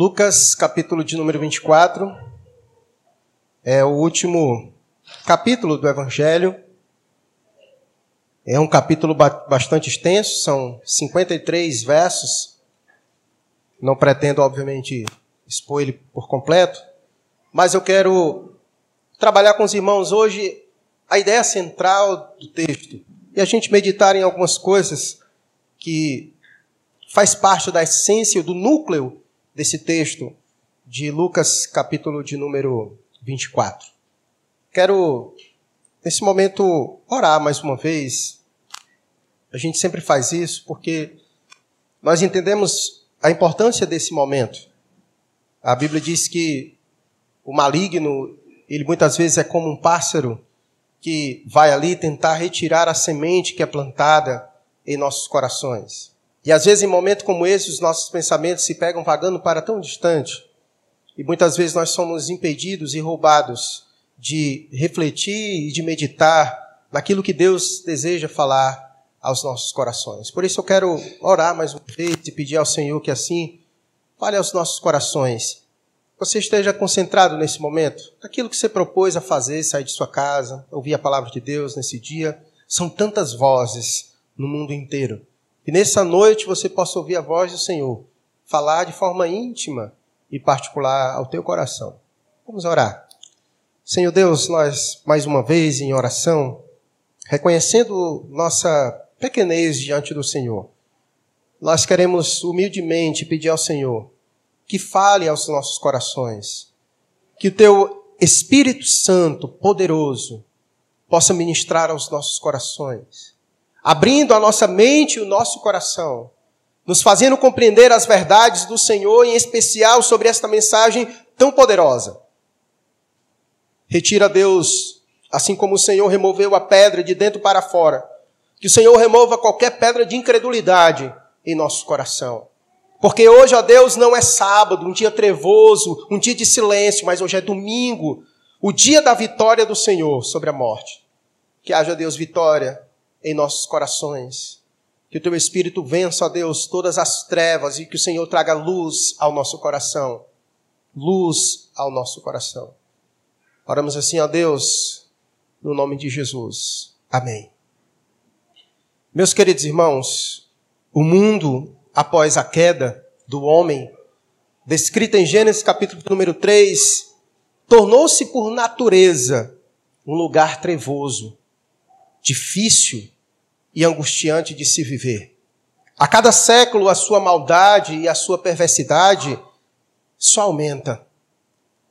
Lucas, capítulo de número 24, é o último capítulo do Evangelho. É um capítulo bastante extenso, são 53 versos. Não pretendo, obviamente, expor ele por completo, mas eu quero trabalhar com os irmãos hoje a ideia central do texto e a gente meditar em algumas coisas que faz parte da essência, do núcleo desse texto de Lucas, capítulo de número 24. Quero, nesse momento, orar mais uma vez. A gente sempre faz isso porque nós entendemos a importância desse momento. A Bíblia diz que o maligno, ele muitas vezes é como um pássaro que vai ali tentar retirar a semente que é plantada em nossos corações. E às vezes, em momentos como esse, os nossos pensamentos se pegam vagando para tão distante. E muitas vezes nós somos impedidos e roubados de refletir e de meditar naquilo que Deus deseja falar aos nossos corações. Por isso eu quero orar mais uma vez e pedir ao Senhor que assim fale aos nossos corações você esteja concentrado nesse momento, aquilo que você propôs a fazer, sair de sua casa, ouvir a palavra de Deus nesse dia. São tantas vozes no mundo inteiro. E nessa noite você possa ouvir a voz do Senhor, falar de forma íntima e particular ao teu coração. Vamos orar. Senhor Deus, nós mais uma vez em oração, reconhecendo nossa pequenez diante do Senhor, nós queremos humildemente pedir ao Senhor que fale aos nossos corações. Que o teu Espírito Santo, poderoso, possa ministrar aos nossos corações, abrindo a nossa mente e o nosso coração, nos fazendo compreender as verdades do Senhor, em especial sobre esta mensagem tão poderosa. Retira, Deus, assim como o Senhor removeu a pedra de dentro para fora, que o Senhor remova qualquer pedra de incredulidade em nosso coração. Porque hoje, ó Deus, não é sábado, um dia trevoso, um dia de silêncio, mas hoje é domingo, o dia da vitória do Senhor sobre a morte. Que haja, Deus, vitória em nossos corações. Que o teu Espírito vença, ó Deus, todas as trevas e que o Senhor traga luz ao nosso coração. Luz ao nosso coração. Oramos assim, ó Deus, no nome de Jesus. Amém. Meus queridos irmãos, o mundo após a queda do homem, descrita em Gênesis capítulo número 3, tornou-se por natureza um lugar trevoso, difícil e angustiante de se viver. A cada século a sua maldade e a sua perversidade só aumenta.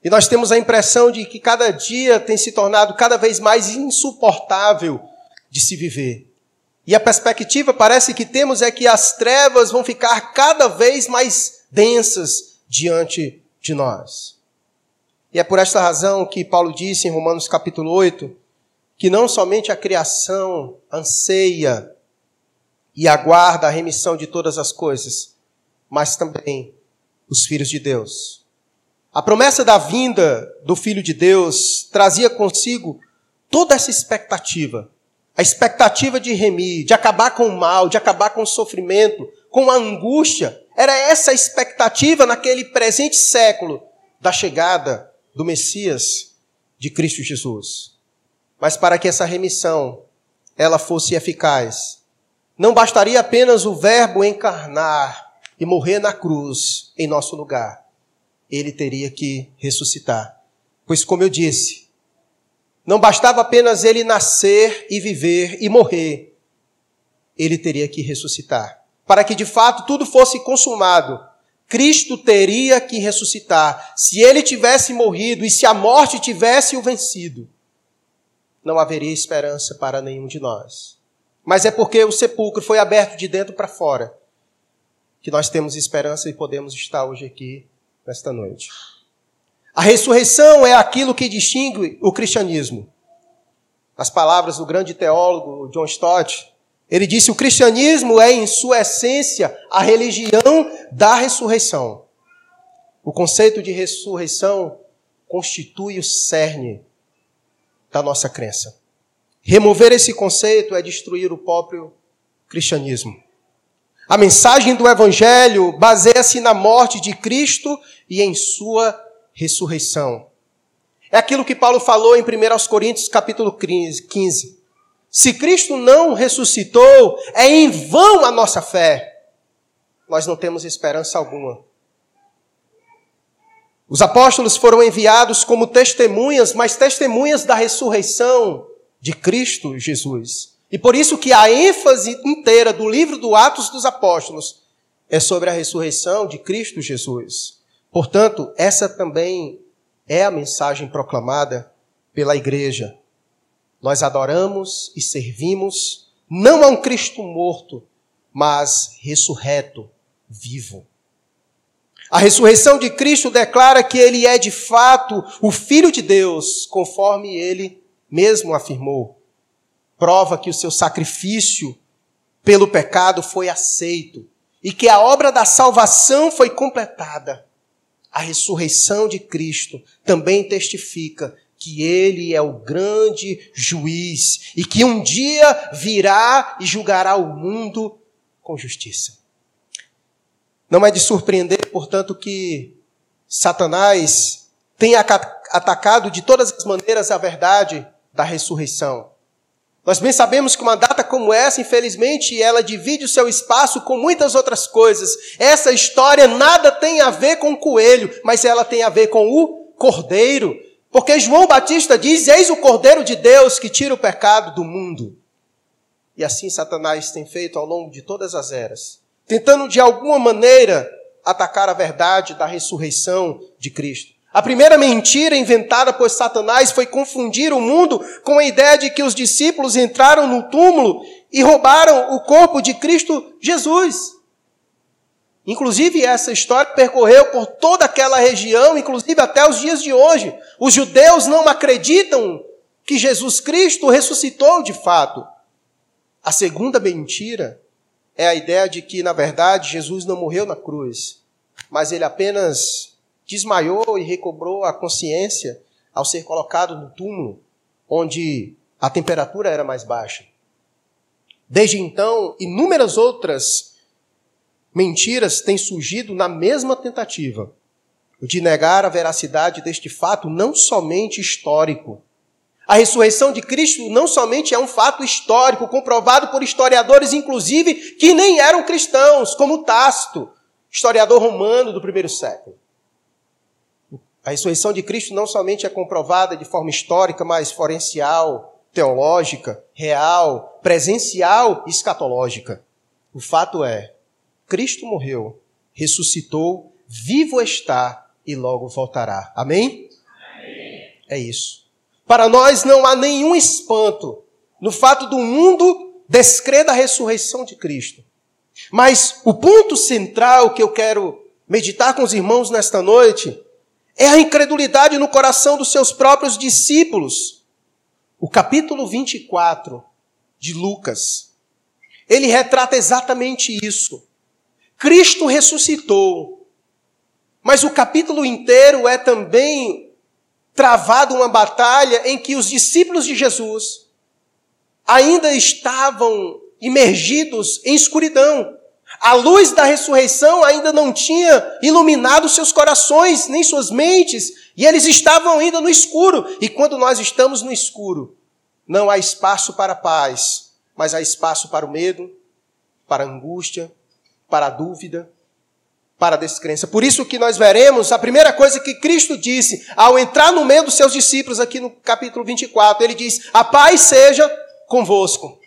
E nós temos a impressão de que cada dia tem se tornado cada vez mais insuportável de se viver. E a perspectiva parece que temos é que as trevas vão ficar cada vez mais densas diante de nós. E é por esta razão que Paulo disse em Romanos capítulo 8 que não somente a criação anseia e aguarda a remissão de todas as coisas, mas também os filhos de Deus. A promessa da vinda do Filho de Deus trazia consigo toda essa expectativa a expectativa de remir, de acabar com o mal, de acabar com o sofrimento, com a angústia, era essa a expectativa naquele presente século da chegada do Messias de Cristo Jesus. Mas para que essa remissão ela fosse eficaz, não bastaria apenas o verbo encarnar e morrer na cruz em nosso lugar. Ele teria que ressuscitar. Pois como eu disse, não bastava apenas ele nascer e viver e morrer. Ele teria que ressuscitar. Para que de fato tudo fosse consumado, Cristo teria que ressuscitar. Se ele tivesse morrido e se a morte tivesse o vencido, não haveria esperança para nenhum de nós. Mas é porque o sepulcro foi aberto de dentro para fora que nós temos esperança e podemos estar hoje aqui nesta noite. A ressurreição é aquilo que distingue o cristianismo. As palavras do grande teólogo John Stott, ele disse: o cristianismo é, em sua essência, a religião da ressurreição. O conceito de ressurreição constitui o cerne da nossa crença. Remover esse conceito é destruir o próprio cristianismo. A mensagem do Evangelho baseia-se na morte de Cristo e em sua ressurreição. É aquilo que Paulo falou em 1 Coríntios capítulo 15. Se Cristo não ressuscitou, é em vão a nossa fé. Nós não temos esperança alguma. Os apóstolos foram enviados como testemunhas, mas testemunhas da ressurreição de Cristo Jesus. E por isso que a ênfase inteira do livro do Atos dos Apóstolos é sobre a ressurreição de Cristo Jesus. Portanto, essa também é a mensagem proclamada pela igreja. Nós adoramos e servimos não a um Cristo morto, mas ressurreto, vivo. A ressurreição de Cristo declara que ele é de fato o Filho de Deus, conforme ele mesmo afirmou. Prova que o seu sacrifício pelo pecado foi aceito e que a obra da salvação foi completada. A ressurreição de Cristo também testifica que ele é o grande juiz e que um dia virá e julgará o mundo com justiça. Não é de surpreender, portanto, que Satanás tenha atacado de todas as maneiras a verdade da ressurreição. Nós bem sabemos que uma data como essa, infelizmente, ela divide o seu espaço com muitas outras coisas. Essa história nada tem a ver com o coelho, mas ela tem a ver com o cordeiro. Porque João Batista diz: Eis o cordeiro de Deus que tira o pecado do mundo. E assim Satanás tem feito ao longo de todas as eras tentando de alguma maneira atacar a verdade da ressurreição de Cristo. A primeira mentira inventada por Satanás foi confundir o mundo com a ideia de que os discípulos entraram no túmulo e roubaram o corpo de Cristo Jesus. Inclusive, essa história percorreu por toda aquela região, inclusive até os dias de hoje. Os judeus não acreditam que Jesus Cristo ressuscitou de fato. A segunda mentira é a ideia de que, na verdade, Jesus não morreu na cruz, mas ele apenas desmaiou e recobrou a consciência ao ser colocado no túmulo, onde a temperatura era mais baixa. Desde então, inúmeras outras mentiras têm surgido na mesma tentativa de negar a veracidade deste fato, não somente histórico, a ressurreição de Cristo não somente é um fato histórico, comprovado por historiadores, inclusive, que nem eram cristãos, como Tácito, historiador romano do primeiro século. A ressurreição de Cristo não somente é comprovada de forma histórica, mas forencial, teológica, real, presencial e escatológica. O fato é, Cristo morreu, ressuscitou, vivo está e logo voltará. Amém? Amém. É isso. Para nós não há nenhum espanto no fato do mundo descrer da ressurreição de Cristo. Mas o ponto central que eu quero meditar com os irmãos nesta noite é a incredulidade no coração dos seus próprios discípulos. O capítulo 24 de Lucas, ele retrata exatamente isso. Cristo ressuscitou, mas o capítulo inteiro é também travado uma batalha em que os discípulos de Jesus ainda estavam imergidos em escuridão. A luz da ressurreição ainda não tinha iluminado seus corações, nem suas mentes, e eles estavam ainda no escuro. E quando nós estamos no escuro, não há espaço para paz, mas há espaço para o medo, para a angústia, para a dúvida, para a descrença. Por isso que nós veremos a primeira coisa que Cristo disse ao entrar no meio dos seus discípulos aqui no capítulo 24, ele diz: "A paz seja convosco".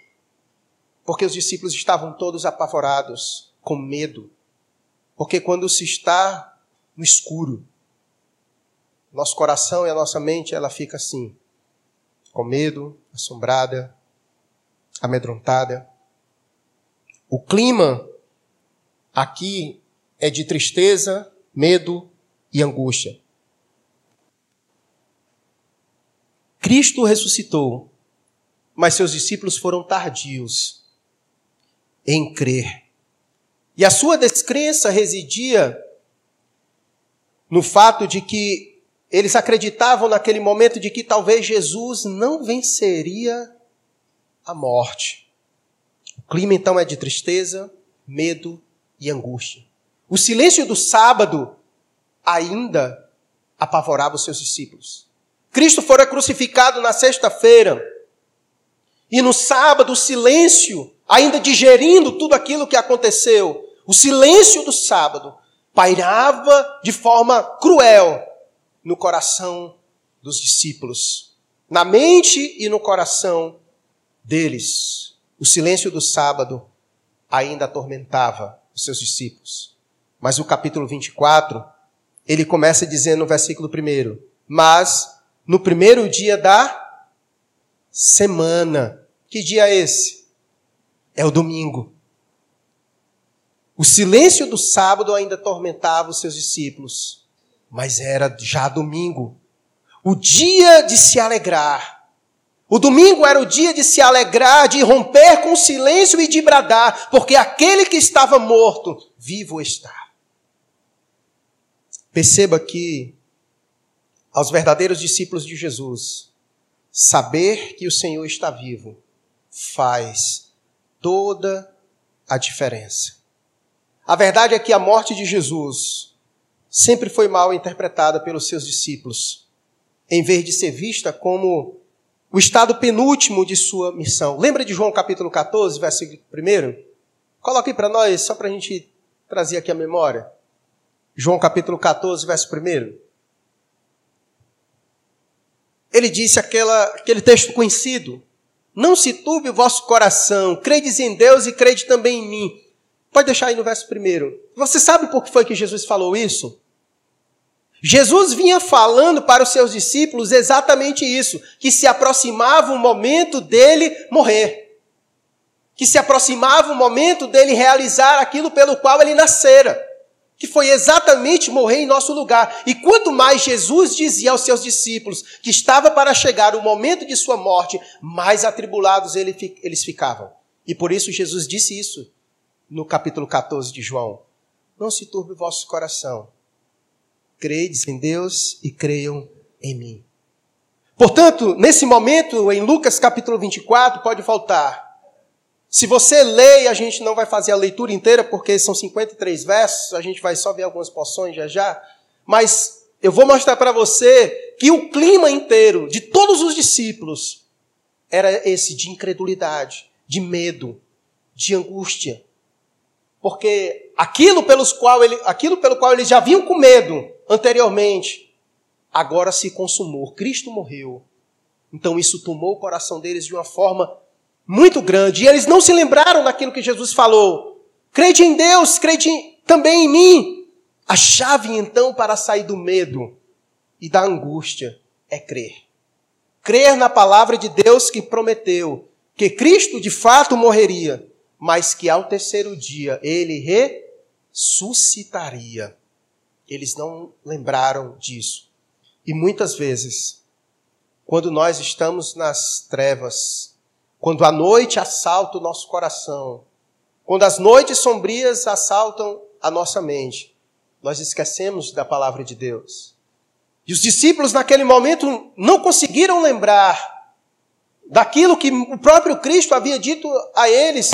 Porque os discípulos estavam todos apavorados, com medo. Porque quando se está no escuro, nosso coração e a nossa mente, ela fica assim, com medo, assombrada, amedrontada. O clima aqui é de tristeza, medo e angústia. Cristo ressuscitou, mas seus discípulos foram tardios em crer. E a sua descrença residia no fato de que eles acreditavam naquele momento de que talvez Jesus não venceria a morte. O clima então é de tristeza, medo e angústia. O silêncio do sábado ainda apavorava os seus discípulos. Cristo fora crucificado na sexta-feira. E no sábado, o silêncio, ainda digerindo tudo aquilo que aconteceu, o silêncio do sábado pairava de forma cruel no coração dos discípulos, na mente e no coração deles. O silêncio do sábado ainda atormentava os seus discípulos. Mas o capítulo 24, ele começa dizendo no versículo 1: Mas no primeiro dia da semana, que dia é esse? É o domingo. O silêncio do sábado ainda atormentava os seus discípulos, mas era já domingo. O dia de se alegrar. O domingo era o dia de se alegrar, de romper com o silêncio e de bradar, porque aquele que estava morto, vivo está. Perceba que, aos verdadeiros discípulos de Jesus, saber que o Senhor está vivo faz toda a diferença. A verdade é que a morte de Jesus sempre foi mal interpretada pelos seus discípulos, em vez de ser vista como o estado penúltimo de sua missão. Lembra de João capítulo 14, versículo 1? Coloque para nós, só para a gente trazer aqui a memória. João capítulo 14, verso 1. Ele disse aquela, aquele texto conhecido: Não se turbe o vosso coração, credes em Deus e crede também em mim. Pode deixar aí no verso 1. Você sabe por que foi que Jesus falou isso? Jesus vinha falando para os seus discípulos exatamente isso, que se aproximava o momento dele morrer. Que se aproximava o momento dele realizar aquilo pelo qual ele nascera. Que foi exatamente morrer em nosso lugar. E quanto mais Jesus dizia aos seus discípulos que estava para chegar o momento de sua morte, mais atribulados eles ficavam. E por isso Jesus disse isso no capítulo 14 de João. Não se turbe o vosso coração Credes em Deus e creiam em mim. Portanto, nesse momento, em Lucas capítulo 24, pode faltar. Se você lê, a gente não vai fazer a leitura inteira, porque são 53 versos, a gente vai só ver algumas porções já já. Mas eu vou mostrar para você que o clima inteiro de todos os discípulos era esse de incredulidade, de medo, de angústia. Porque aquilo, pelos qual ele, aquilo pelo qual eles já vinham com medo, anteriormente, agora se consumou. Cristo morreu. Então isso tomou o coração deles de uma forma muito grande. E eles não se lembraram daquilo que Jesus falou. Crede em Deus, crede também em mim. A chave então para sair do medo e da angústia é crer. Crer na palavra de Deus que prometeu que Cristo de fato morreria, mas que ao terceiro dia ele ressuscitaria. Eles não lembraram disso. E muitas vezes, quando nós estamos nas trevas, quando a noite assalta o nosso coração, quando as noites sombrias assaltam a nossa mente, nós esquecemos da palavra de Deus. E os discípulos, naquele momento, não conseguiram lembrar daquilo que o próprio Cristo havia dito a eles,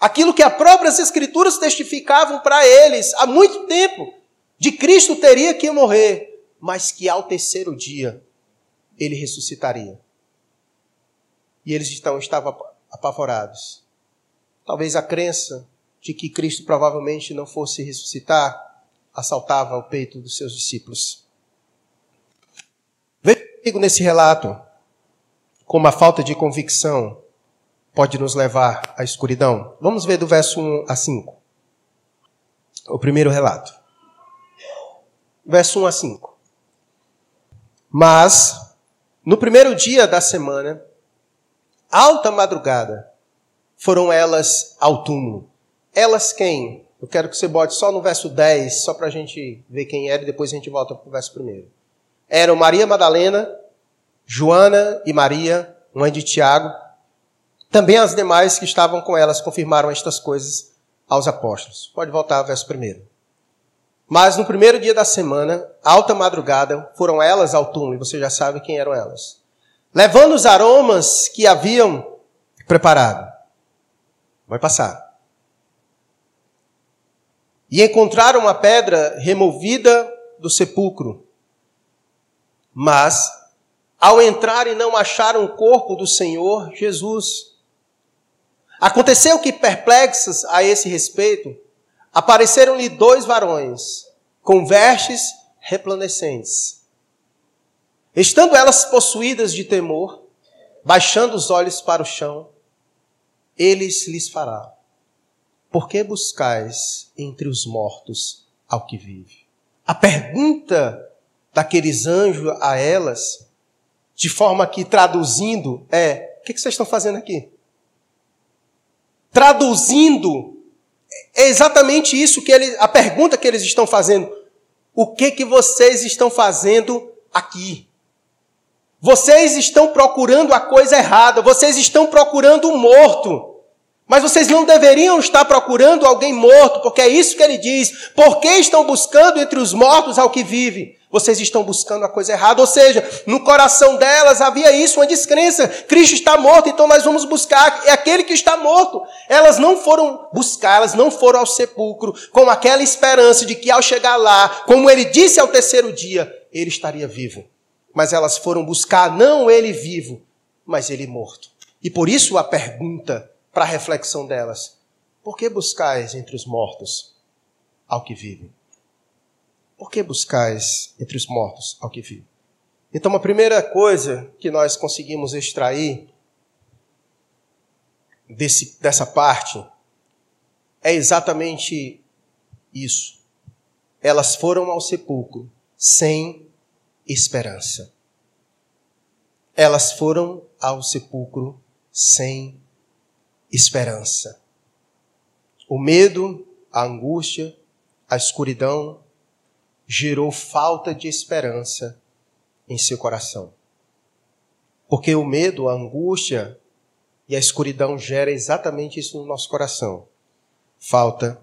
aquilo que as próprias Escrituras testificavam para eles há muito tempo de Cristo teria que morrer, mas que ao terceiro dia ele ressuscitaria. E eles então estavam apavorados. Talvez a crença de que Cristo provavelmente não fosse ressuscitar assaltava o peito dos seus discípulos. Veja comigo nesse relato como a falta de convicção pode nos levar à escuridão. Vamos ver do verso 1 a 5. O primeiro relato verso 1 a 5. Mas, no primeiro dia da semana, alta madrugada, foram elas ao túmulo. Elas quem? Eu quero que você bote só no verso 10, só para a gente ver quem era e depois a gente volta para o verso primeiro. Eram Maria Madalena, Joana e Maria, mãe de Tiago. Também as demais que estavam com elas confirmaram estas coisas aos apóstolos. Pode voltar ao verso primeiro. Mas no primeiro dia da semana, alta madrugada, foram elas ao túmulo, e você já sabe quem eram elas. Levando os aromas que haviam preparado. Vai passar. e encontraram uma pedra removida do sepulcro. Mas, ao entrarem, não acharam o corpo do Senhor Jesus. Aconteceu que, perplexos a esse respeito, apareceram-lhe dois varões, com vestes resplandecentes. Estando elas possuídas de temor, baixando os olhos para o chão, eles lhes falaram: Por que buscais entre os mortos ao que vive? A pergunta daqueles anjos a elas, de forma que traduzindo, é: O que vocês estão fazendo aqui? Traduzindo, é exatamente isso que eles, a pergunta que eles estão fazendo. O que que vocês estão fazendo aqui? Vocês estão procurando a coisa errada, vocês estão procurando o morto. Mas vocês não deveriam estar procurando alguém morto, porque é isso que ele diz. Por que estão buscando entre os mortos ao que vive? Vocês estão buscando a coisa errada. Ou seja, no coração delas havia isso, uma descrença. Cristo está morto, então nós vamos buscar é aquele que está morto. Elas não foram buscar, elas não foram ao sepulcro com aquela esperança de que ao chegar lá, como ele disse ao terceiro dia, ele estaria vivo. Mas elas foram buscar não ele vivo, mas ele morto. E por isso a pergunta para a reflexão delas: Por que buscais entre os mortos ao que vive? Por que buscais entre os mortos ao que vive? Então, a primeira coisa que nós conseguimos extrair desse, dessa parte é exatamente isso. Elas foram ao sepulcro sem esperança. Elas foram ao sepulcro sem esperança. O medo, a angústia, a escuridão gerou falta de esperança em seu coração. Porque o medo, a angústia e a escuridão gera exatamente isso no nosso coração. Falta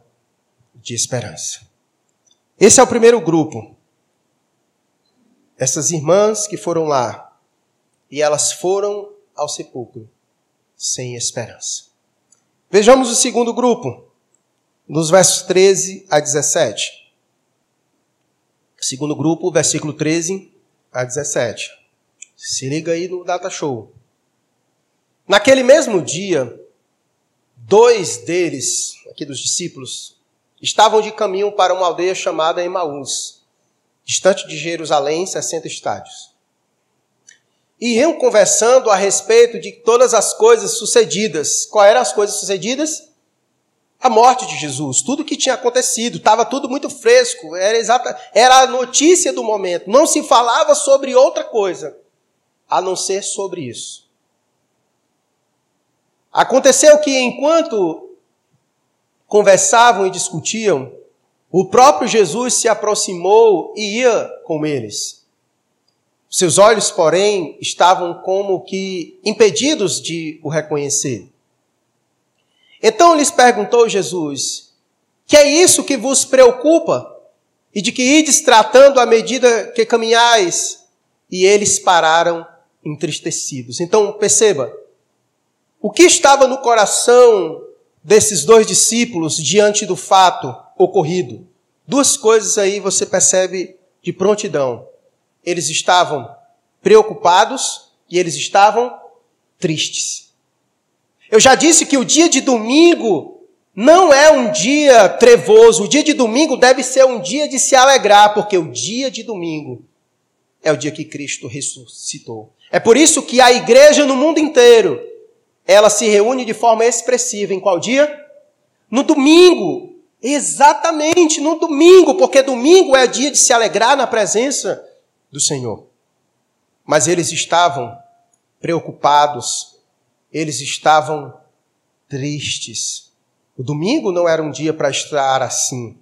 de esperança. Esse é o primeiro grupo. Essas irmãs que foram lá e elas foram ao sepulcro sem esperança. Vejamos o segundo grupo, nos versos 13 a 17. Segundo grupo, versículo 13 a 17. Se liga aí no data show. Naquele mesmo dia, dois deles, aqui dos discípulos, estavam de caminho para uma aldeia chamada Emaús, distante de Jerusalém, 60 estádios e iam conversando a respeito de todas as coisas sucedidas. Quais eram as coisas sucedidas? A morte de Jesus, tudo que tinha acontecido, estava tudo muito fresco, era, exata, era a notícia do momento. Não se falava sobre outra coisa, a não ser sobre isso. Aconteceu que enquanto conversavam e discutiam, o próprio Jesus se aproximou e ia com eles. Seus olhos, porém, estavam como que impedidos de o reconhecer. Então lhes perguntou Jesus: Que é isso que vos preocupa? E de que ides tratando à medida que caminhais? E eles pararam entristecidos. Então perceba, o que estava no coração desses dois discípulos diante do fato ocorrido? Duas coisas aí você percebe de prontidão eles estavam preocupados e eles estavam tristes. Eu já disse que o dia de domingo não é um dia trevoso, o dia de domingo deve ser um dia de se alegrar, porque o dia de domingo é o dia que Cristo ressuscitou. É por isso que a igreja no mundo inteiro, ela se reúne de forma expressiva em qual dia? No domingo. Exatamente no domingo, porque domingo é dia de se alegrar na presença do Senhor. Mas eles estavam preocupados, eles estavam tristes. O domingo não era um dia para estar assim,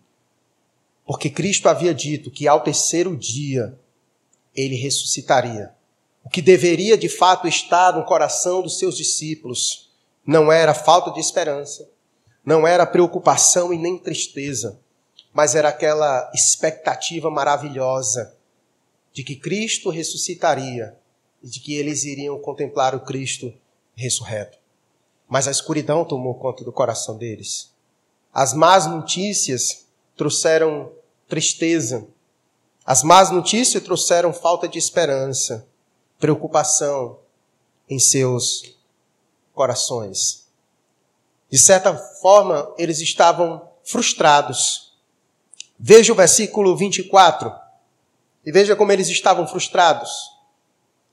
porque Cristo havia dito que ao terceiro dia ele ressuscitaria. O que deveria de fato estar no coração dos seus discípulos não era falta de esperança, não era preocupação e nem tristeza, mas era aquela expectativa maravilhosa de que Cristo ressuscitaria e de que eles iriam contemplar o Cristo ressurreto. Mas a escuridão tomou conta do coração deles. As más notícias trouxeram tristeza. As más notícias trouxeram falta de esperança, preocupação em seus corações. De certa forma, eles estavam frustrados. Veja o versículo 24 e veja como eles estavam frustrados.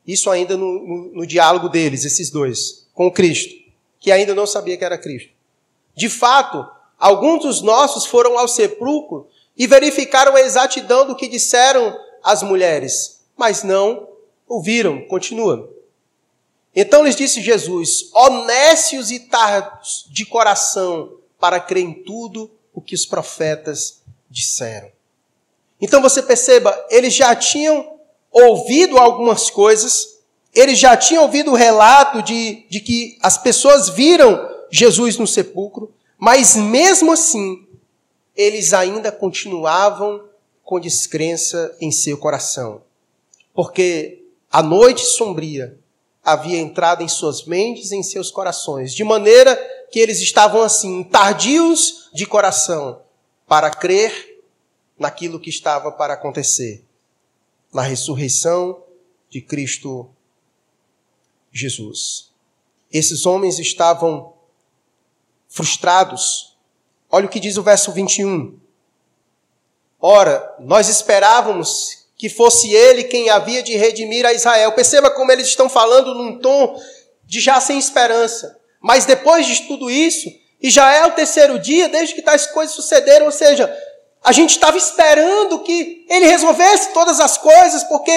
Isso ainda no, no, no diálogo deles, esses dois, com Cristo, que ainda não sabia que era Cristo. De fato, alguns dos nossos foram ao sepulcro e verificaram a exatidão do que disseram as mulheres, mas não ouviram. Continua. Então lhes disse Jesus: honestos e tardos de coração para crer em tudo o que os profetas disseram. Então você perceba, eles já tinham ouvido algumas coisas, eles já tinham ouvido o relato de, de que as pessoas viram Jesus no sepulcro, mas mesmo assim, eles ainda continuavam com descrença em seu coração. Porque a noite sombria havia entrado em suas mentes e em seus corações, de maneira que eles estavam assim, tardios de coração, para crer naquilo que estava para acontecer, na ressurreição de Cristo Jesus. Esses homens estavam frustrados. Olha o que diz o verso 21. Ora, nós esperávamos que fosse ele quem havia de redimir a Israel. Perceba como eles estão falando num tom de já sem esperança. Mas depois de tudo isso, e já é o terceiro dia desde que tais coisas sucederam, ou seja, a gente estava esperando que ele resolvesse todas as coisas, porque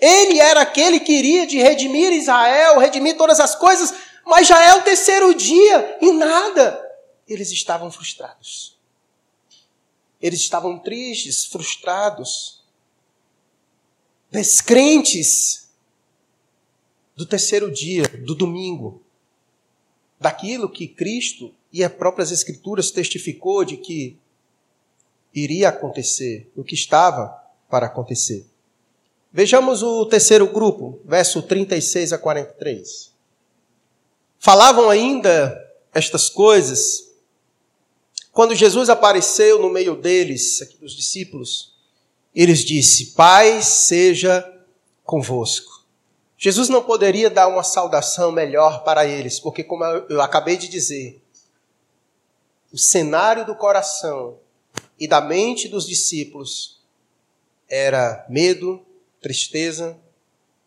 ele era aquele que iria de redimir Israel, redimir todas as coisas, mas já é o terceiro dia e nada. Eles estavam frustrados. Eles estavam tristes, frustrados, descrentes do terceiro dia, do domingo, daquilo que Cristo e as próprias Escrituras testificou de que iria acontecer, o que estava para acontecer. Vejamos o terceiro grupo, verso 36 a 43. Falavam ainda estas coisas quando Jesus apareceu no meio deles, aqui dos discípulos. Eles disse: Paz seja convosco. Jesus não poderia dar uma saudação melhor para eles, porque, como eu acabei de dizer, o cenário do coração e da mente dos discípulos era medo, tristeza,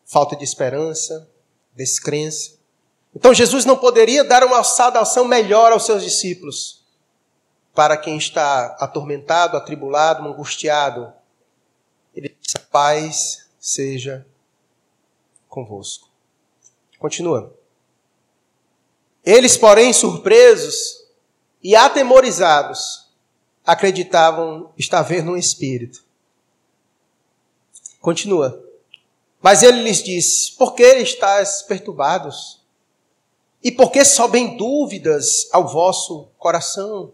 falta de esperança, descrença. Então Jesus não poderia dar uma saudação melhor aos seus discípulos. Para quem está atormentado, atribulado, angustiado, paz seja convosco. Continua. Eles, porém, surpresos e atemorizados, acreditavam estar vendo um espírito. Continua. Mas ele lhes disse: Por que estáis perturbados? E por que sobem dúvidas ao vosso coração?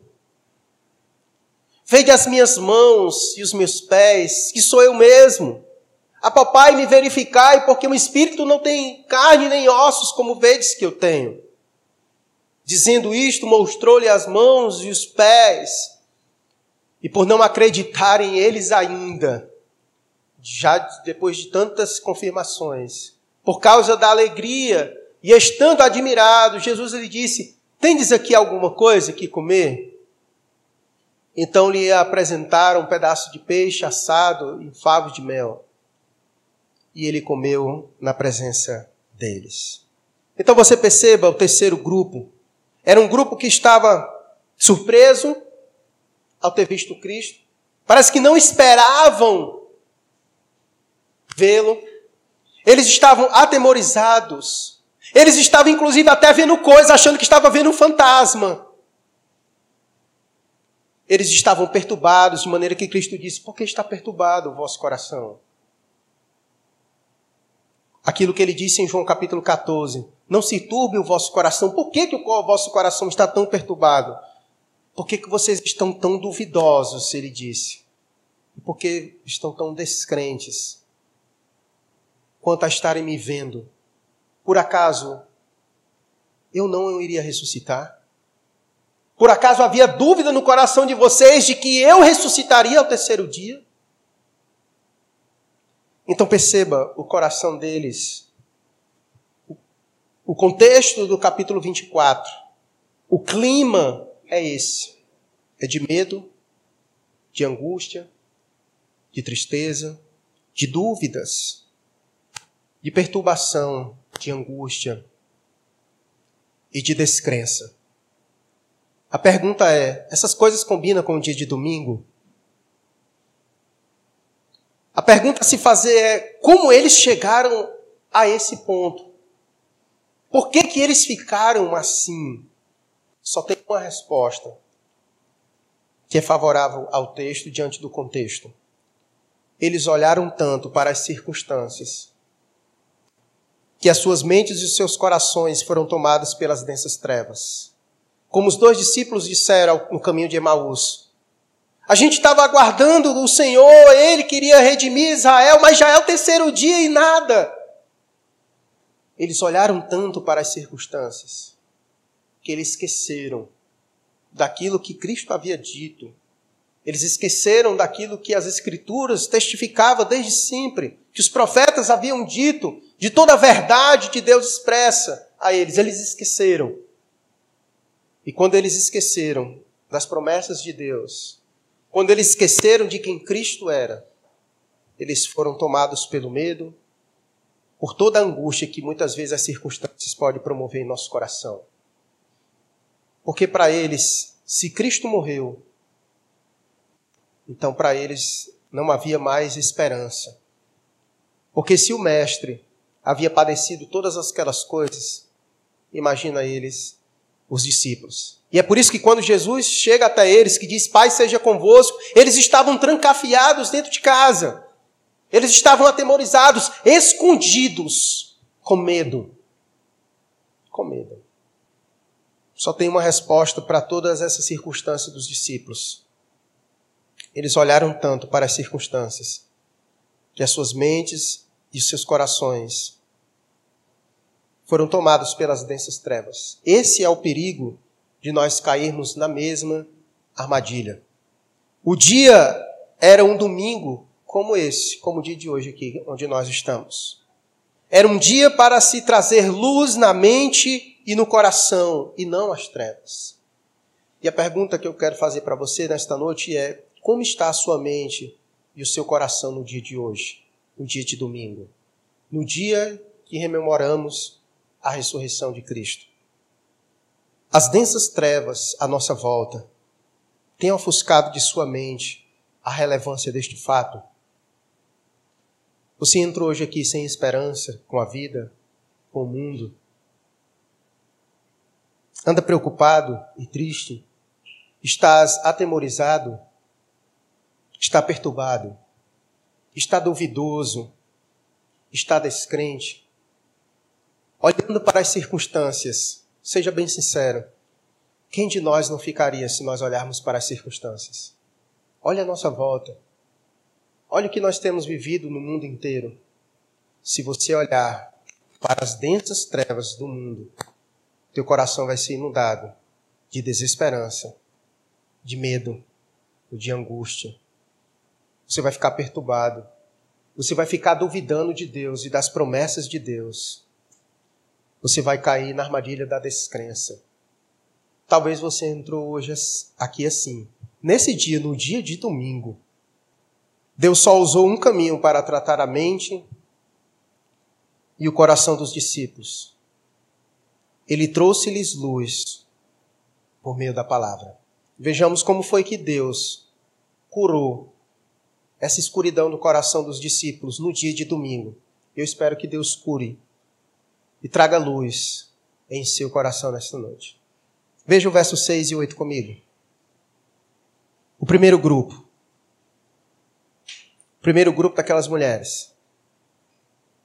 Vede as minhas mãos e os meus pés, que sou eu mesmo. A papai me verificai, porque o espírito não tem carne nem ossos, como vedes que eu tenho. Dizendo isto, mostrou-lhe as mãos e os pés. E por não acreditarem eles ainda, já depois de tantas confirmações, por causa da alegria e estando admirado, Jesus lhe disse: Tendes aqui alguma coisa que comer? Então lhe apresentaram um pedaço de peixe assado e favos de mel. E ele comeu na presença deles. Então você perceba o terceiro grupo. Era um grupo que estava surpreso ao ter visto Cristo. Parece que não esperavam vê-lo. Eles estavam atemorizados eles estavam, inclusive, até vendo coisas, achando que estava vendo um fantasma. Eles estavam perturbados, de maneira que Cristo disse: Por que está perturbado o vosso coração? Aquilo que ele disse em João capítulo 14: Não se turbe o vosso coração. Por que, que o vosso coração está tão perturbado? Por que, que vocês estão tão duvidosos? Ele disse. E por que estão tão descrentes quanto a estarem me vendo? Por acaso eu não iria ressuscitar? Por acaso havia dúvida no coração de vocês de que eu ressuscitaria ao terceiro dia? Então perceba o coração deles. O contexto do capítulo 24. O clima é esse: é de medo, de angústia, de tristeza, de dúvidas, de perturbação, de angústia e de descrença. A pergunta é: essas coisas combinam com o dia de domingo? A pergunta a se fazer é: como eles chegaram a esse ponto? Por que, que eles ficaram assim? Só tem uma resposta que é favorável ao texto diante do contexto. Eles olharam tanto para as circunstâncias que as suas mentes e os seus corações foram tomados pelas densas trevas. Como os dois discípulos disseram no caminho de Emaús. A gente estava aguardando o Senhor, ele queria redimir Israel, mas já é o terceiro dia e nada. Eles olharam tanto para as circunstâncias que eles esqueceram daquilo que Cristo havia dito. Eles esqueceram daquilo que as Escrituras testificavam desde sempre, que os profetas haviam dito, de toda a verdade que Deus expressa a eles. Eles esqueceram. E quando eles esqueceram das promessas de Deus, quando eles esqueceram de quem Cristo era, eles foram tomados pelo medo, por toda a angústia que muitas vezes as circunstâncias podem promover em nosso coração. Porque para eles, se Cristo morreu, então para eles não havia mais esperança. Porque se o Mestre havia padecido todas aquelas coisas, imagina eles, os discípulos. E é por isso que quando Jesus chega até eles, que diz, Pai seja convosco, eles estavam trancafiados dentro de casa. Eles estavam atemorizados, escondidos, com medo. Com medo. Só tem uma resposta para todas essas circunstâncias dos discípulos. Eles olharam tanto para as circunstâncias que as suas mentes e os seus corações foram tomados pelas densas trevas. Esse é o perigo de nós cairmos na mesma armadilha. O dia era um domingo como esse, como o dia de hoje aqui, onde nós estamos. Era um dia para se trazer luz na mente e no coração, e não as trevas. E a pergunta que eu quero fazer para você nesta noite é: como está a sua mente e o seu coração no dia de hoje? no dia de domingo, no dia que rememoramos a ressurreição de Cristo. As densas trevas à nossa volta têm ofuscado de sua mente a relevância deste fato. Você entrou hoje aqui sem esperança com a vida, com o mundo. Anda preocupado e triste. Estás atemorizado. Está perturbado está duvidoso, está descrente, olhando para as circunstâncias, seja bem sincero, quem de nós não ficaria se nós olharmos para as circunstâncias? Olhe a nossa volta. Olhe o que nós temos vivido no mundo inteiro. Se você olhar para as densas trevas do mundo, teu coração vai ser inundado de desesperança, de medo, de angústia, você vai ficar perturbado. Você vai ficar duvidando de Deus e das promessas de Deus. Você vai cair na armadilha da descrença. Talvez você entrou hoje aqui assim. Nesse dia, no dia de domingo, Deus só usou um caminho para tratar a mente e o coração dos discípulos. Ele trouxe-lhes luz por meio da palavra. Vejamos como foi que Deus curou essa escuridão no coração dos discípulos no dia de domingo. Eu espero que Deus cure e traga luz em seu coração nesta noite. Veja o verso 6 e 8 comigo. O primeiro grupo. O primeiro grupo daquelas mulheres.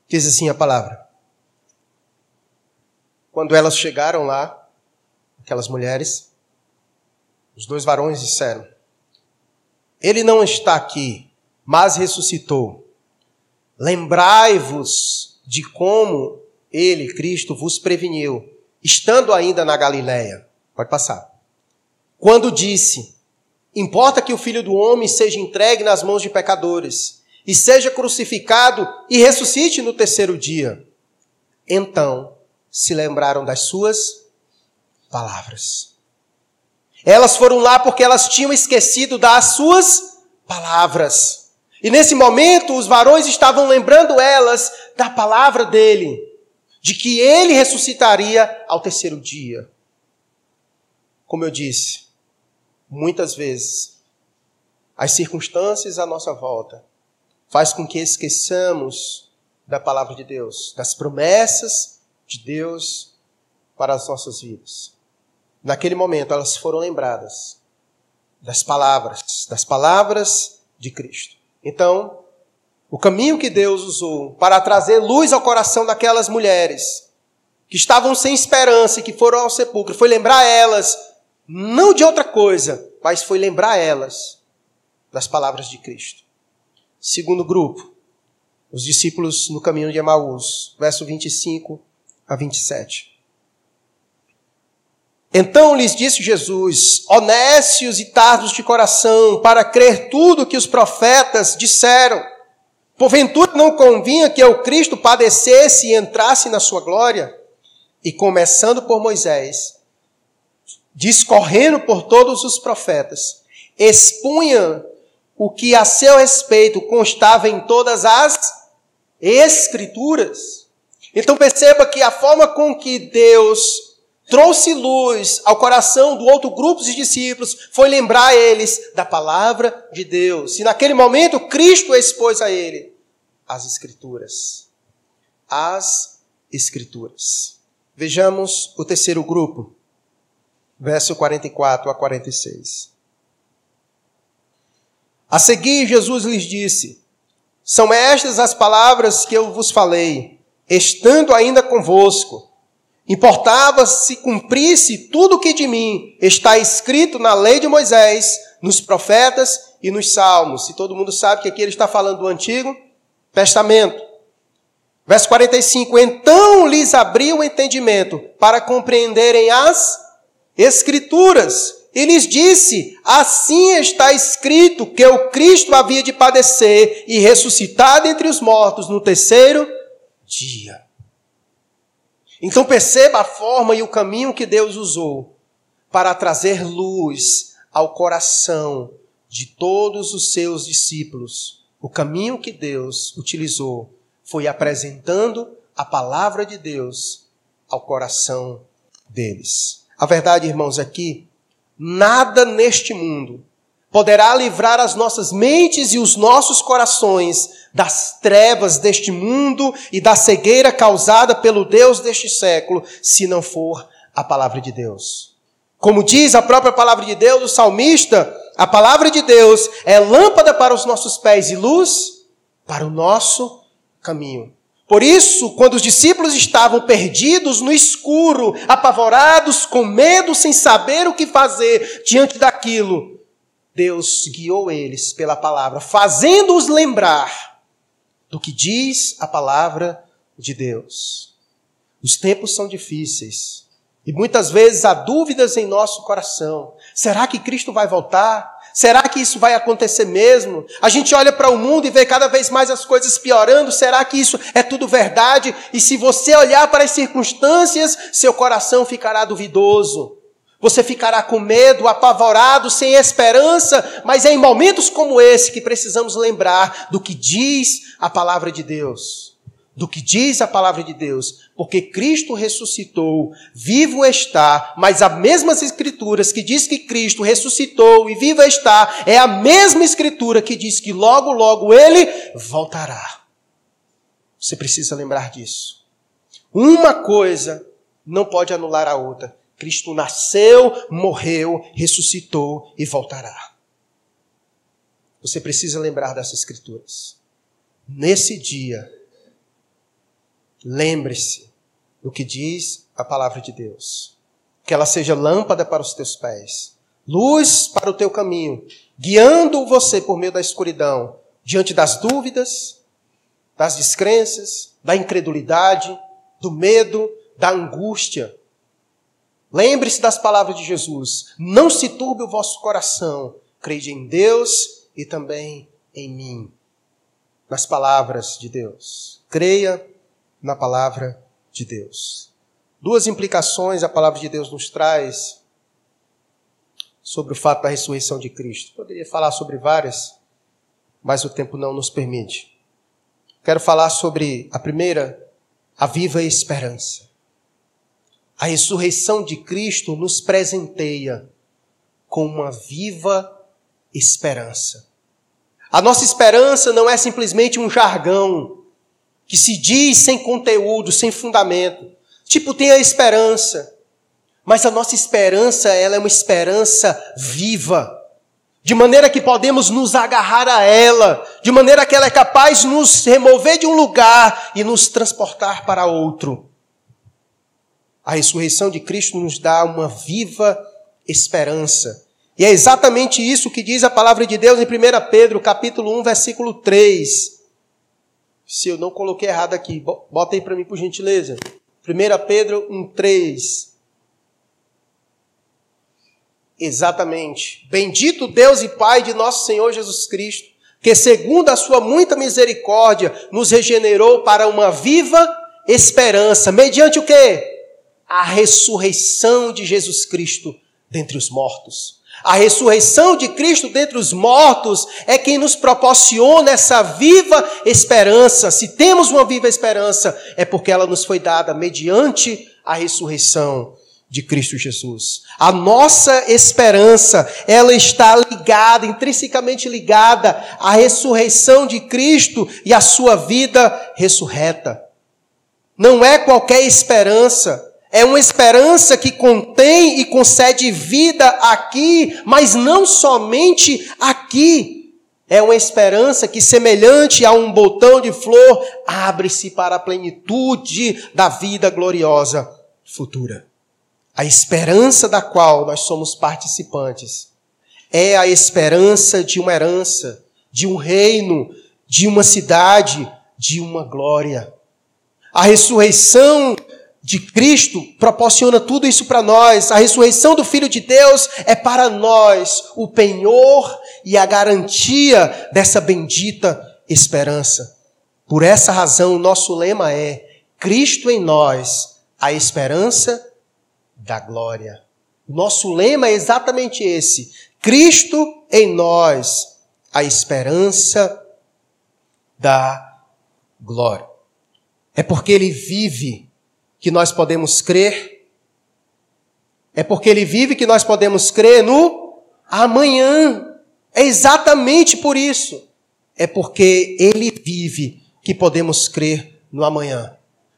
Diz assim a palavra. Quando elas chegaram lá, aquelas mulheres, os dois varões disseram: Ele não está aqui, mas ressuscitou. Lembrai-vos de como ele, Cristo, vos preveniu, estando ainda na Galiléia. Pode passar. quando disse: Importa que o filho do homem seja entregue nas mãos de pecadores, e seja crucificado e ressuscite no terceiro dia. Então se lembraram das suas palavras. Elas foram lá porque elas tinham esquecido das suas palavras. E nesse momento, os varões estavam lembrando elas da palavra dele, de que ele ressuscitaria ao terceiro dia. Como eu disse, muitas vezes, as circunstâncias à nossa volta faz com que esqueçamos da palavra de Deus, das promessas de Deus para as nossas vidas. Naquele momento, elas foram lembradas das palavras, das palavras de Cristo. Então, o caminho que Deus usou para trazer luz ao coração daquelas mulheres que estavam sem esperança e que foram ao sepulcro foi lembrar elas, não de outra coisa, mas foi lembrar elas das palavras de Cristo. Segundo grupo, os discípulos no caminho de Emaús, verso 25 a 27. Então lhes disse Jesus: honestos e tardos de coração, para crer tudo que os profetas disseram. Porventura não convinha que o Cristo padecesse e entrasse na sua glória? E começando por Moisés, discorrendo por todos os profetas, expunha o que a seu respeito constava em todas as Escrituras. Então perceba que a forma com que Deus trouxe luz ao coração do outro grupo de discípulos, foi lembrar eles da palavra de Deus. E naquele momento, Cristo expôs a ele as Escrituras. As Escrituras. Vejamos o terceiro grupo, verso 44 a 46. A seguir, Jesus lhes disse: São estas as palavras que eu vos falei, estando ainda convosco Importava se cumprisse tudo o que de mim está escrito na lei de Moisés, nos profetas e nos salmos. E todo mundo sabe que aqui ele está falando do Antigo Testamento. Verso 45: Então lhes abriu o entendimento para compreenderem as Escrituras. E lhes disse: Assim está escrito que o Cristo havia de padecer e ressuscitar entre os mortos no terceiro dia. Então perceba a forma e o caminho que Deus usou para trazer luz ao coração de todos os seus discípulos. O caminho que Deus utilizou foi apresentando a palavra de Deus ao coração deles. A verdade, irmãos, aqui, nada neste mundo poderá livrar as nossas mentes e os nossos corações das trevas deste mundo e da cegueira causada pelo Deus deste século, se não for a palavra de Deus. Como diz a própria palavra de Deus, o salmista, a palavra de Deus é lâmpada para os nossos pés e luz para o nosso caminho. Por isso, quando os discípulos estavam perdidos no escuro, apavorados, com medo, sem saber o que fazer diante daquilo, Deus guiou eles pela palavra, fazendo-os lembrar do que diz a palavra de Deus. Os tempos são difíceis e muitas vezes há dúvidas em nosso coração. Será que Cristo vai voltar? Será que isso vai acontecer mesmo? A gente olha para o mundo e vê cada vez mais as coisas piorando. Será que isso é tudo verdade? E se você olhar para as circunstâncias, seu coração ficará duvidoso. Você ficará com medo, apavorado, sem esperança, mas é em momentos como esse que precisamos lembrar do que diz a palavra de Deus. Do que diz a palavra de Deus, porque Cristo ressuscitou, vivo está, mas as mesmas escrituras que diz que Cristo ressuscitou e vivo está, é a mesma escritura que diz que logo, logo ele voltará. Você precisa lembrar disso. Uma coisa não pode anular a outra. Cristo nasceu, morreu, ressuscitou e voltará. Você precisa lembrar dessas escrituras. Nesse dia, lembre-se do que diz a palavra de Deus. Que ela seja lâmpada para os teus pés, luz para o teu caminho, guiando você por meio da escuridão, diante das dúvidas, das descrenças, da incredulidade, do medo, da angústia Lembre-se das palavras de Jesus. Não se turbe o vosso coração. Crede em Deus e também em mim. Nas palavras de Deus. Creia na palavra de Deus. Duas implicações a palavra de Deus nos traz sobre o fato da ressurreição de Cristo. Poderia falar sobre várias, mas o tempo não nos permite. Quero falar sobre a primeira, a viva esperança. A ressurreição de Cristo nos presenteia com uma viva esperança. A nossa esperança não é simplesmente um jargão que se diz sem conteúdo, sem fundamento. Tipo, tem a esperança. Mas a nossa esperança, ela é uma esperança viva. De maneira que podemos nos agarrar a ela, de maneira que ela é capaz de nos remover de um lugar e nos transportar para outro. A ressurreição de Cristo nos dá uma viva esperança. E é exatamente isso que diz a palavra de Deus em 1 Pedro, capítulo 1, versículo 3. Se eu não coloquei errado aqui, bota aí para mim por gentileza. 1 Pedro 1, 3. Exatamente. Bendito Deus e Pai de nosso Senhor Jesus Cristo, que segundo a sua muita misericórdia nos regenerou para uma viva esperança, mediante o quê? A ressurreição de Jesus Cristo dentre os mortos. A ressurreição de Cristo dentre os mortos é quem nos proporciona essa viva esperança. Se temos uma viva esperança, é porque ela nos foi dada mediante a ressurreição de Cristo Jesus. A nossa esperança, ela está ligada, intrinsecamente ligada à ressurreição de Cristo e à sua vida ressurreta. Não é qualquer esperança, é uma esperança que contém e concede vida aqui, mas não somente aqui. É uma esperança que, semelhante a um botão de flor, abre-se para a plenitude da vida gloriosa futura. A esperança da qual nós somos participantes é a esperança de uma herança, de um reino, de uma cidade, de uma glória. A ressurreição de Cristo proporciona tudo isso para nós. A ressurreição do Filho de Deus é para nós o penhor e a garantia dessa bendita esperança. Por essa razão, o nosso lema é: Cristo em nós, a esperança da glória. Nosso lema é exatamente esse: Cristo em nós, a esperança da glória. É porque Ele vive que nós podemos crer. É porque Ele vive que nós podemos crer no amanhã. É exatamente por isso. É porque Ele vive que podemos crer no amanhã.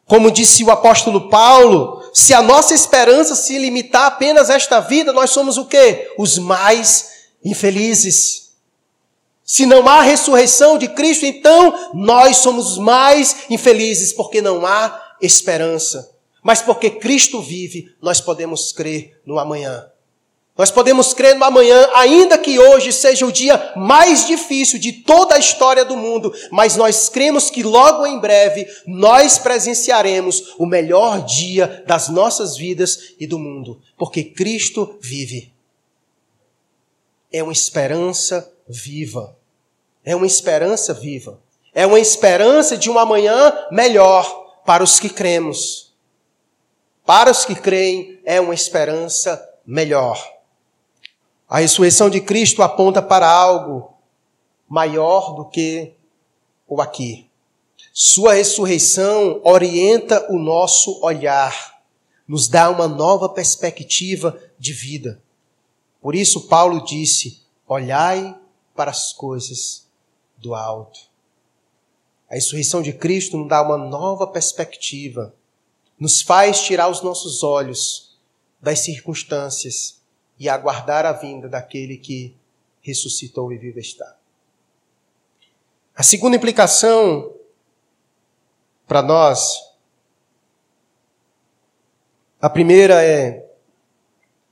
Como disse o apóstolo Paulo, se a nossa esperança se limitar apenas a esta vida, nós somos o quê? Os mais infelizes. Se não há ressurreição de Cristo, então nós somos os mais infelizes, porque não há esperança. Mas porque Cristo vive, nós podemos crer no amanhã. Nós podemos crer no amanhã, ainda que hoje seja o dia mais difícil de toda a história do mundo, mas nós cremos que logo em breve nós presenciaremos o melhor dia das nossas vidas e do mundo, porque Cristo vive. É uma esperança viva. É uma esperança viva. É uma esperança de um amanhã melhor para os que cremos. Para os que creem, é uma esperança melhor. A ressurreição de Cristo aponta para algo maior do que o aqui. Sua ressurreição orienta o nosso olhar, nos dá uma nova perspectiva de vida. Por isso, Paulo disse: olhai para as coisas do alto. A ressurreição de Cristo nos dá uma nova perspectiva, nos faz tirar os nossos olhos das circunstâncias e aguardar a vinda daquele que ressuscitou e vive está. A segunda implicação para nós, a primeira é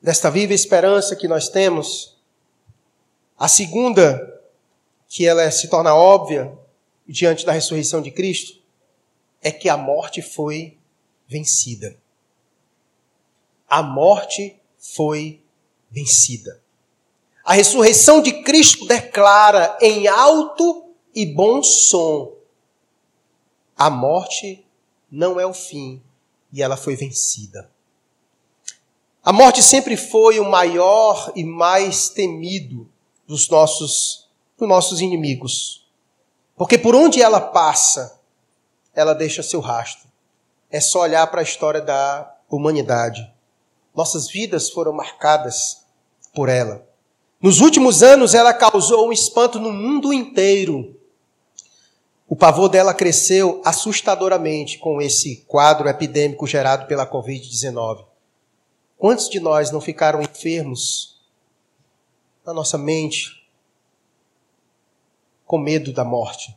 desta viva esperança que nós temos. A segunda, que ela se torna óbvia diante da ressurreição de Cristo, é que a morte foi vencida. a morte foi vencida. A ressurreição de Cristo declara em alto e bom som: a morte não é o fim e ela foi vencida. A morte sempre foi o maior e mais temido dos nossos, dos nossos inimigos. Porque por onde ela passa, ela deixa seu rastro. É só olhar para a história da humanidade. Nossas vidas foram marcadas por ela. Nos últimos anos, ela causou um espanto no mundo inteiro. O pavor dela cresceu assustadoramente com esse quadro epidêmico gerado pela Covid-19. Quantos de nós não ficaram enfermos na nossa mente com medo da morte?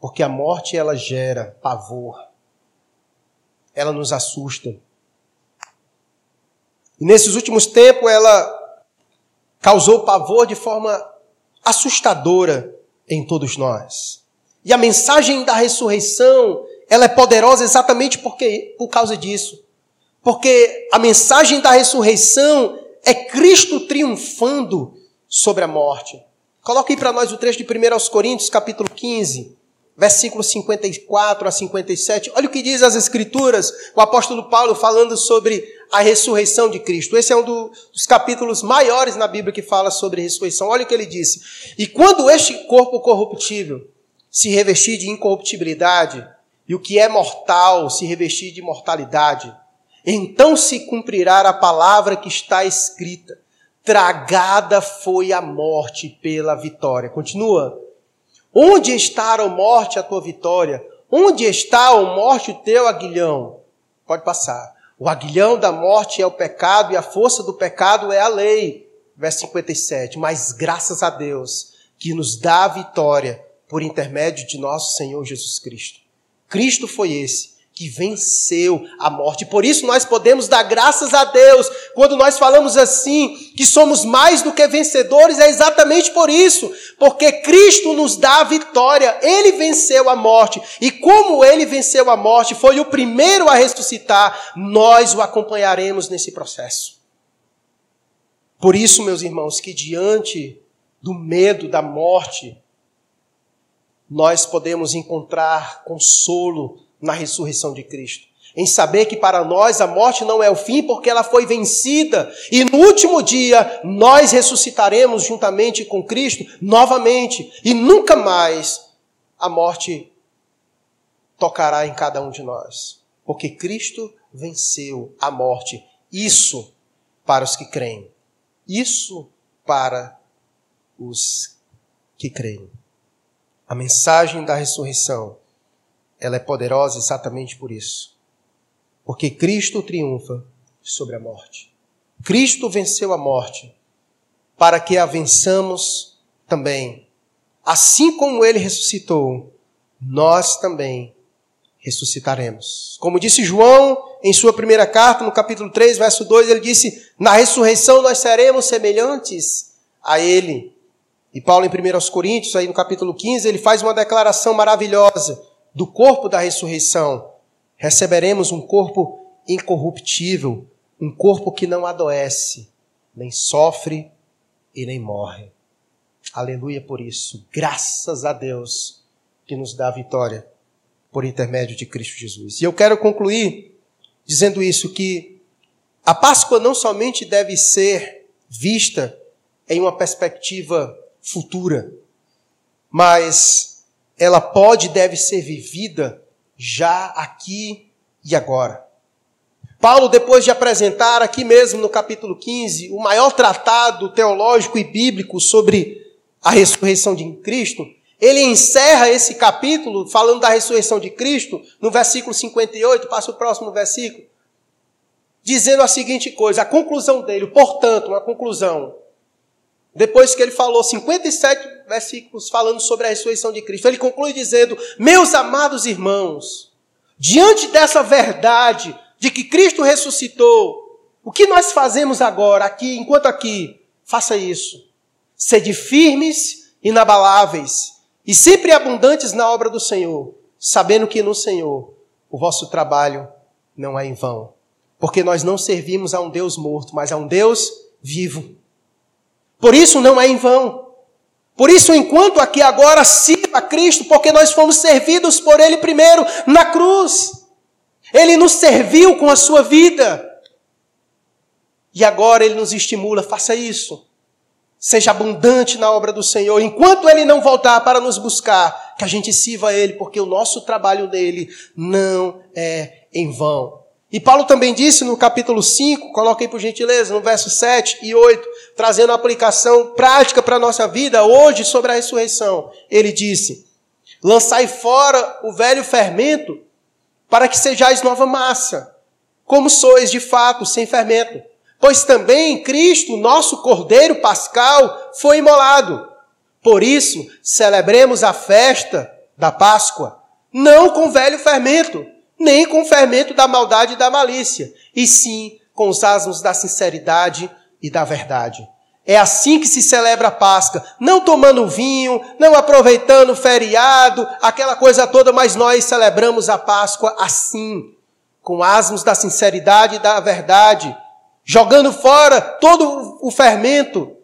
Porque a morte ela gera pavor. Ela nos assusta. E nesses últimos tempos ela causou pavor de forma assustadora em todos nós. E a mensagem da ressurreição, ela é poderosa exatamente porque por causa disso. Porque a mensagem da ressurreição é Cristo triunfando sobre a morte. Coloque aí para nós o trecho de 1 Coríntios, capítulo 15, versículos 54 a 57. Olha o que diz as Escrituras, o apóstolo Paulo falando sobre a ressurreição de Cristo. Esse é um dos capítulos maiores na Bíblia que fala sobre ressurreição. Olha o que ele disse. E quando este corpo corruptível se revestir de incorruptibilidade, e o que é mortal se revestir de mortalidade, então se cumprirá a palavra que está escrita: tragada foi a morte pela vitória. Continua. Onde está, a morte, a tua vitória? Onde está, a morte, o teu aguilhão? Pode passar. O aguilhão da morte é o pecado e a força do pecado é a lei. Verso 57. Mas graças a Deus que nos dá a vitória por intermédio de nosso Senhor Jesus Cristo. Cristo foi esse que venceu a morte. Por isso nós podemos dar graças a Deus quando nós falamos assim, que somos mais do que vencedores, é exatamente por isso, porque Cristo nos dá a vitória. Ele venceu a morte. E como ele venceu a morte, foi o primeiro a ressuscitar, nós o acompanharemos nesse processo. Por isso, meus irmãos, que diante do medo da morte, nós podemos encontrar consolo na ressurreição de Cristo. Em saber que para nós a morte não é o fim, porque ela foi vencida. E no último dia nós ressuscitaremos juntamente com Cristo novamente. E nunca mais a morte tocará em cada um de nós. Porque Cristo venceu a morte. Isso para os que creem. Isso para os que creem. A mensagem da ressurreição ela é poderosa exatamente por isso. Porque Cristo triunfa sobre a morte. Cristo venceu a morte para que a vençamos também. Assim como ele ressuscitou, nós também ressuscitaremos. Como disse João em sua primeira carta, no capítulo 3, verso 2, ele disse: Na ressurreição nós seremos semelhantes a ele. E Paulo, em 1 Coríntios, aí no capítulo 15, ele faz uma declaração maravilhosa do corpo da ressurreição, receberemos um corpo incorruptível, um corpo que não adoece, nem sofre e nem morre. Aleluia por isso. Graças a Deus que nos dá a vitória por intermédio de Cristo Jesus. E eu quero concluir dizendo isso que a Páscoa não somente deve ser vista em uma perspectiva futura, mas ela pode e deve ser vivida já aqui e agora. Paulo, depois de apresentar aqui mesmo no capítulo 15 o maior tratado teológico e bíblico sobre a ressurreição de Cristo, ele encerra esse capítulo falando da ressurreição de Cristo no versículo 58, passa o próximo versículo, dizendo a seguinte coisa, a conclusão dele, portanto, uma conclusão. Depois que ele falou 57 versículos falando sobre a ressurreição de Cristo, ele conclui dizendo: Meus amados irmãos, diante dessa verdade de que Cristo ressuscitou, o que nós fazemos agora, aqui, enquanto aqui? Faça isso. Sede firmes, inabaláveis e sempre abundantes na obra do Senhor, sabendo que no Senhor o vosso trabalho não é em vão. Porque nós não servimos a um Deus morto, mas a um Deus vivo. Por isso não é em vão. Por isso, enquanto aqui agora sirva a Cristo, porque nós fomos servidos por Ele primeiro na cruz. Ele nos serviu com a sua vida. E agora Ele nos estimula, faça isso. Seja abundante na obra do Senhor, enquanto Ele não voltar para nos buscar, que a gente sirva a Ele, porque o nosso trabalho nele não é em vão. E Paulo também disse no capítulo 5, coloquei por gentileza, no verso 7 e 8, trazendo aplicação prática para a nossa vida hoje sobre a ressurreição. Ele disse: Lançai fora o velho fermento, para que sejais nova massa, como sois de fato, sem fermento. Pois também Cristo, nosso Cordeiro Pascal, foi imolado. Por isso, celebremos a festa da Páscoa, não com velho fermento, nem com o fermento da maldade e da malícia, e sim com os asmos da sinceridade e da verdade. É assim que se celebra a Páscoa, não tomando vinho, não aproveitando o feriado, aquela coisa toda, mas nós celebramos a Páscoa assim, com asmos da sinceridade e da verdade, jogando fora todo o fermento,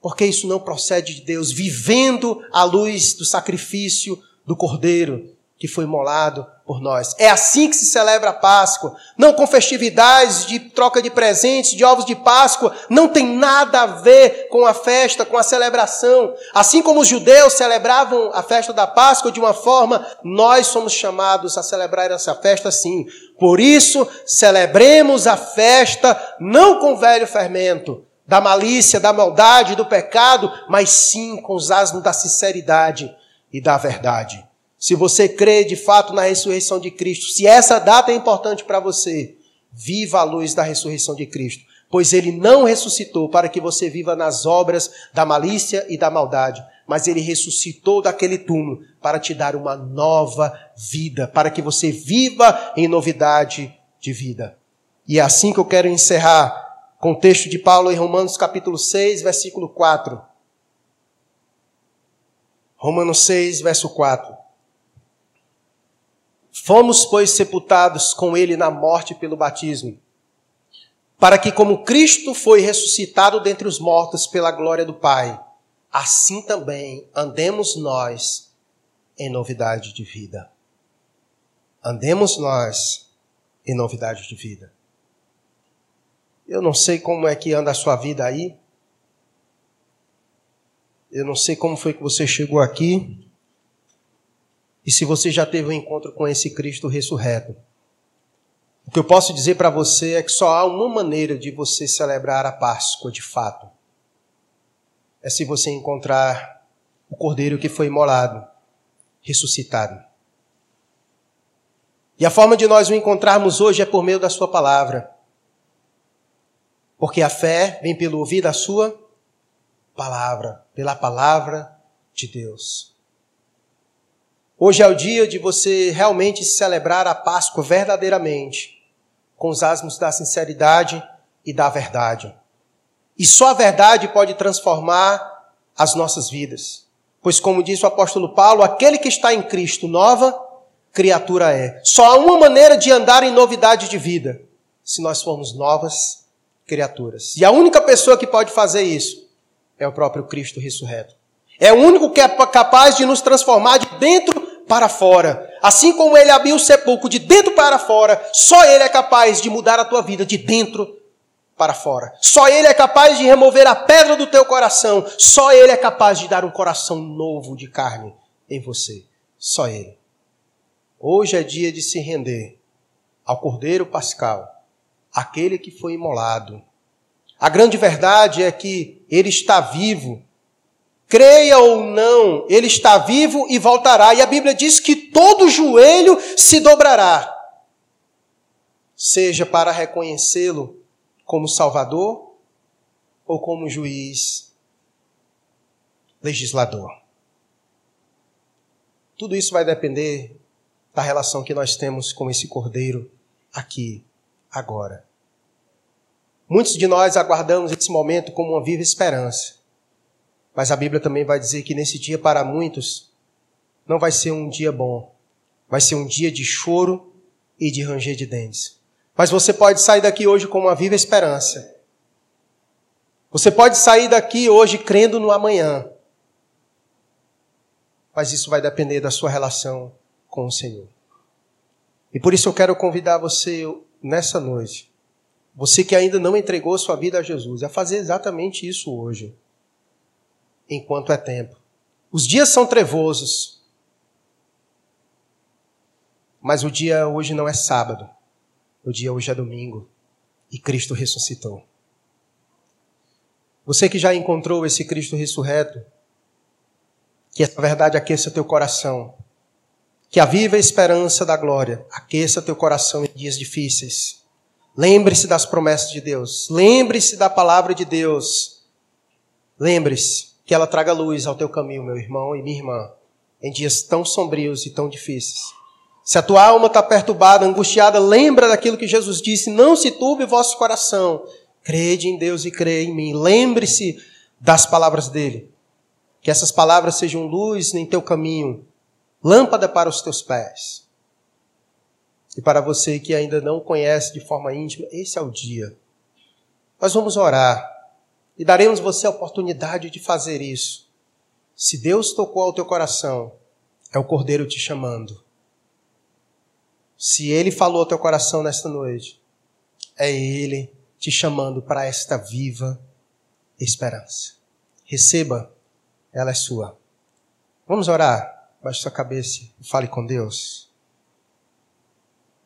porque isso não procede de Deus, vivendo à luz do sacrifício do Cordeiro que foi molado por nós. É assim que se celebra a Páscoa, não com festividades de troca de presentes, de ovos de Páscoa, não tem nada a ver com a festa, com a celebração. Assim como os judeus celebravam a festa da Páscoa de uma forma, nós somos chamados a celebrar essa festa assim. Por isso, celebremos a festa não com velho fermento, da malícia, da maldade, do pecado, mas sim com os asmos da sinceridade e da verdade. Se você crê de fato na ressurreição de Cristo, se essa data é importante para você, viva a luz da ressurreição de Cristo, pois ele não ressuscitou para que você viva nas obras da malícia e da maldade, mas ele ressuscitou daquele túmulo para te dar uma nova vida, para que você viva em novidade de vida. E é assim que eu quero encerrar com o texto de Paulo em Romanos capítulo 6, versículo 4. Romanos 6, verso 4. Fomos, pois, sepultados com ele na morte pelo batismo, para que, como Cristo foi ressuscitado dentre os mortos pela glória do Pai, assim também andemos nós em novidade de vida. Andemos nós em novidade de vida. Eu não sei como é que anda a sua vida aí. Eu não sei como foi que você chegou aqui. E se você já teve um encontro com esse Cristo ressurreto, o que eu posso dizer para você é que só há uma maneira de você celebrar a Páscoa de fato. É se você encontrar o Cordeiro que foi imolado, ressuscitado. E a forma de nós o encontrarmos hoje é por meio da Sua palavra. Porque a fé vem pelo ouvir da Sua palavra, pela palavra de Deus. Hoje é o dia de você realmente celebrar a Páscoa verdadeiramente, com os asmos da sinceridade e da verdade. E só a verdade pode transformar as nossas vidas. Pois, como diz o apóstolo Paulo, aquele que está em Cristo, nova criatura é. Só há uma maneira de andar em novidade de vida, se nós formos novas criaturas. E a única pessoa que pode fazer isso é o próprio Cristo ressurreto. É o único que é capaz de nos transformar de dentro para fora. Assim como ele abriu o sepulcro de dentro para fora, só ele é capaz de mudar a tua vida de dentro para fora. Só ele é capaz de remover a pedra do teu coração. Só ele é capaz de dar um coração novo de carne em você. Só ele. Hoje é dia de se render ao Cordeiro Pascal, aquele que foi imolado. A grande verdade é que ele está vivo Creia ou não, ele está vivo e voltará. E a Bíblia diz que todo joelho se dobrará, seja para reconhecê-lo como Salvador ou como juiz legislador. Tudo isso vai depender da relação que nós temos com esse Cordeiro aqui, agora. Muitos de nós aguardamos esse momento como uma viva esperança. Mas a Bíblia também vai dizer que nesse dia, para muitos, não vai ser um dia bom. Vai ser um dia de choro e de ranger de dentes. Mas você pode sair daqui hoje com uma viva esperança. Você pode sair daqui hoje crendo no amanhã. Mas isso vai depender da sua relação com o Senhor. E por isso eu quero convidar você nessa noite, você que ainda não entregou sua vida a Jesus, a fazer exatamente isso hoje, enquanto é tempo. Os dias são trevosos, mas o dia hoje não é sábado, o dia hoje é domingo e Cristo ressuscitou. Você que já encontrou esse Cristo ressurreto, que essa verdade aqueça teu coração, que a viva esperança da glória aqueça teu coração em dias difíceis. Lembre-se das promessas de Deus, lembre-se da palavra de Deus, lembre-se que ela traga luz ao teu caminho, meu irmão e minha irmã, em dias tão sombrios e tão difíceis. Se a tua alma está perturbada, angustiada, lembra daquilo que Jesus disse: não se turbe vosso coração, Crede em Deus e crê em mim. Lembre-se das palavras dele. Que essas palavras sejam luz em teu caminho, lâmpada para os teus pés. E para você que ainda não conhece de forma íntima, esse é o dia. Nós vamos orar e daremos você a oportunidade de fazer isso. Se Deus tocou ao teu coração, é o Cordeiro te chamando. Se Ele falou ao teu coração nesta noite, é Ele te chamando para esta viva esperança. Receba, ela é sua. Vamos orar. Baixe sua cabeça e fale com Deus.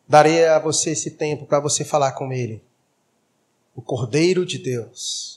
Darei a você esse tempo para você falar com Ele. O Cordeiro de Deus